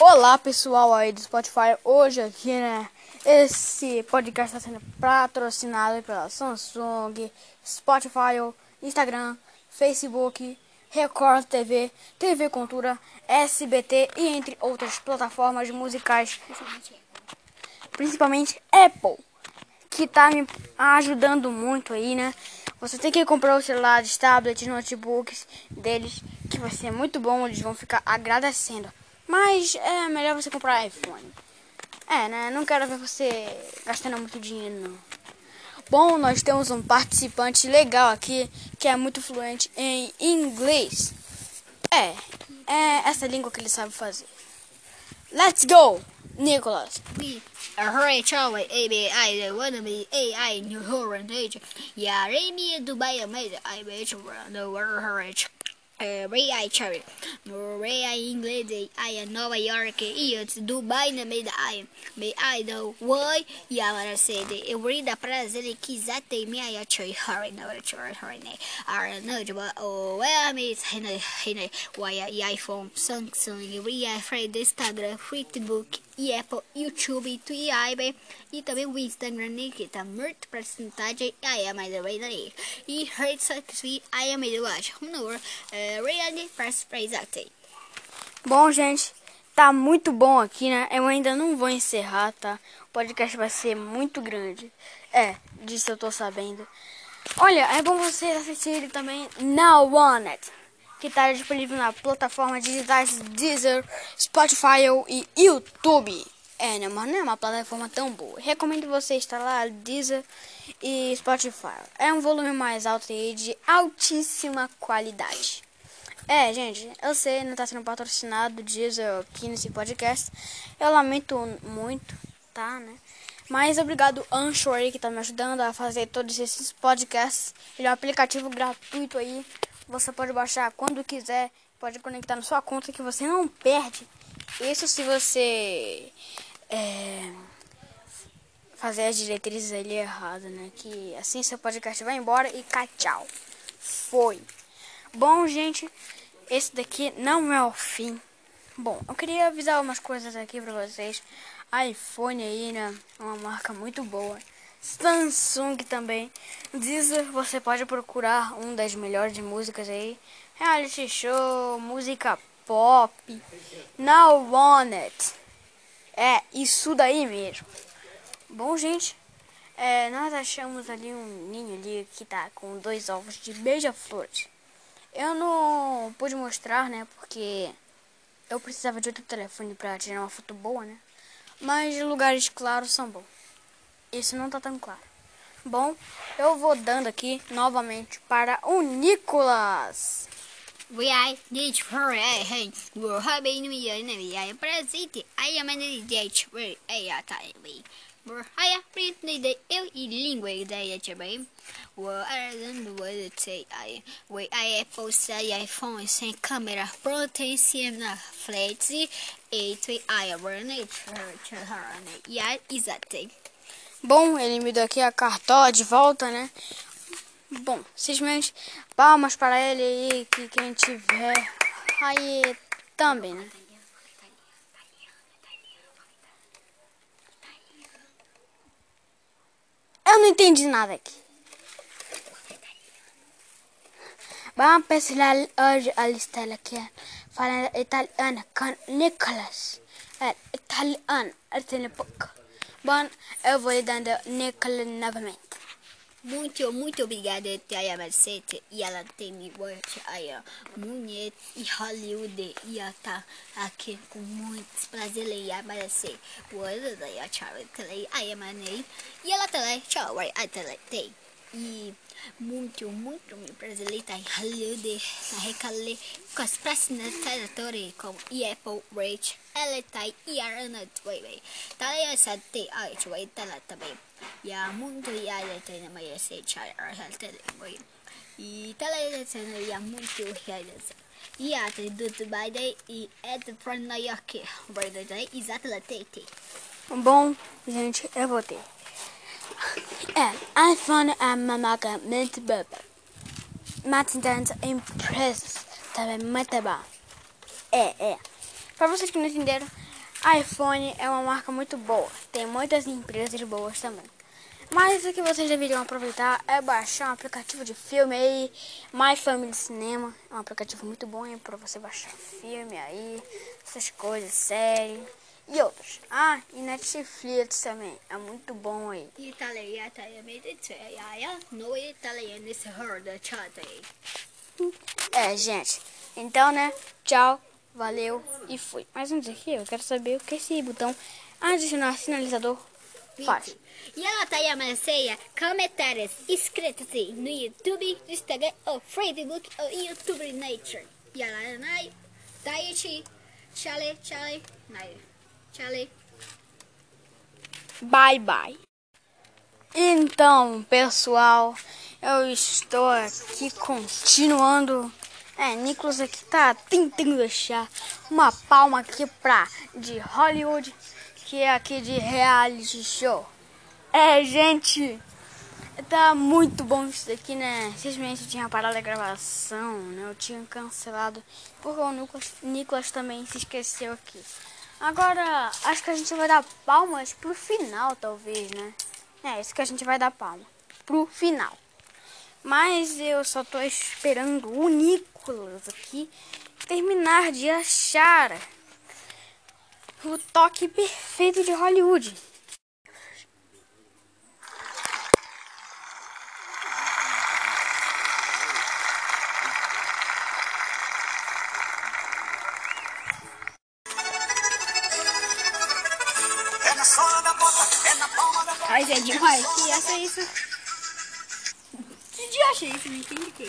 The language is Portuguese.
Olá pessoal aí do Spotify, hoje aqui né, esse podcast está sendo patrocinado pela Samsung, Spotify, Instagram, Facebook, Record TV, TV Cultura, SBT e entre outras plataformas musicais, principalmente Apple, que está me ajudando muito aí, né? Você tem que comprar os celulares, tablets, notebooks deles, que vai ser muito bom, eles vão ficar agradecendo. Mas é melhor você comprar iPhone. É, né? Não quero ver você gastando muito dinheiro, não. Bom, nós temos um participante legal aqui que é muito fluente em inglês. É, é essa língua que ele sabe fazer. Let's go, Nicholas. We are Charlie A B I wanna be A I New Holland Age. Remy Dubai made I bet you the world Ray I Cherry, Ray I Inglês, I Nova York, e Dubai na meio da ai, me ai do woi, e agora sede, eu vou dar prazer que exatamente me ai cherry hurry na hora cherry hurry né, ara não de ba o é me hina hina, why iPhone, Samsung, Ray I Free Instagram, Facebook, e Apple, YouTube, Twitter e também o Instagram né, que tá muito porcentagem aí é mais daí e redes sociais aí é meio acho no reality press exactly Bom, gente, tá muito bom aqui, né? Eu ainda não vou encerrar, tá? O podcast vai ser muito grande. É, disso eu tô sabendo. Olha, é bom vocês assistirem também Now On It, que tá disponível na plataforma digitais Deezer, Spotify e YouTube. É, né, mas não é uma plataforma tão boa. Recomendo você instalar Deezer e Spotify. É um volume mais alto e de altíssima qualidade. É, gente, eu sei, não tá sendo patrocinado Deezer aqui nesse podcast. Eu lamento muito, tá, né? Mas obrigado Anchor aí que tá me ajudando a fazer todos esses podcasts. Ele é um aplicativo gratuito aí. Você pode baixar quando quiser, pode conectar na sua conta que você não perde. Isso se você é, fazer as diretrizes ali errado, né? Que assim seu podcast vai embora e cá, tchau. Foi. Bom, gente, esse daqui não é o fim. Bom, eu queria avisar umas coisas aqui pra vocês. iPhone aí, né? Uma marca muito boa. Samsung também. Deezer, você pode procurar um das melhores músicas aí. Reality show, música pop. Now on it. É, isso daí mesmo. Bom, gente, é, nós achamos ali um ninho ali que tá com dois ovos de beija-flores. Eu não pude mostrar, né, porque eu precisava de outro telefone pra tirar uma foto boa, né. Mas lugares claros são bons. Esse não tá tão claro. Bom, eu vou dando aqui novamente para o Nicolas. We are this for a hand. We're having we are present. I am an idiot. We are time. We're higher pretty eu e língua ideia também. We're usando o say I. We I postar iPhone sem câmera cima na frente. E tu I run it. E a exatamente. Bom, ele me deu aqui a cartola de volta, né? Bom, simplesmente palmas para ele aí, que quem tiver aí também, né? Eu não entendi nada aqui. Vamos pesquisar hoje a lista aqui, falando italiano com Nicolas. É, italiano, é pouco. Bom, eu vou lhe dando Nicolas novamente. Muito, muito obrigada, Tia Mercedes. E ela tem me aí, muito e Hollywood. E ela tá aqui com muitos em aparecer. Boa, daí, tchau, aí, manei. E ela também, tchau, aí, tem. E muito, muito me prazer estar em Hollywood, na Recalê, com as próximas territórios como Apple, Rich, tá e a Ana Tway. Tá aí, essa tem, ai, Tway, tá lá também. Ya muito ya ya tena mai se chai ar hal tele moi. I tele ya tena ya muito. Ya te do by day e yake. By the day exatamente. Bom, gente, eu vou ter. É, iPhone é uma marca muito boa. Mas tanto empresas também muito bom. É, é. Para vocês que não entenderam, iPhone é uma marca muito boa. Tem muitas empresas boas também. Mas o que vocês deveriam aproveitar é baixar um aplicativo de filme aí, My Family Cinema. É um aplicativo muito bom para você baixar filme aí, essas coisas, série e outros. Ah, e Netflix também. É muito bom aí. É, gente. Então, né? Tchau, valeu e fui. Mas antes aqui, eu quero saber o que esse botão adicionar sinalizador faz. E ela tá aí a Marceia, comentários escritos no YouTube, Instagram, ou Facebook, ou YouTube Nature. E ela nai, Daichi, Chale, Chale, nai, Chale. Bye, bye. Então, pessoal, eu estou aqui continuando é, Nicolas aqui tá tentando deixar uma palma aqui pra de Hollywood, que é aqui de reality show. É, gente, tá muito bom isso daqui, né? Simplesmente tinha parado a gravação, né? Eu tinha cancelado, porque o Nicolas, Nicolas também se esqueceu aqui. Agora, acho que a gente vai dar palmas pro final, talvez, né? É, isso que a gente vai dar palma. Pro final. Mas eu só tô esperando o Nicolas aqui terminar de achar o toque perfeito de Hollywood. Ai, Zé, demais. Que essa é isso? Que dia achei isso? Não entendi que é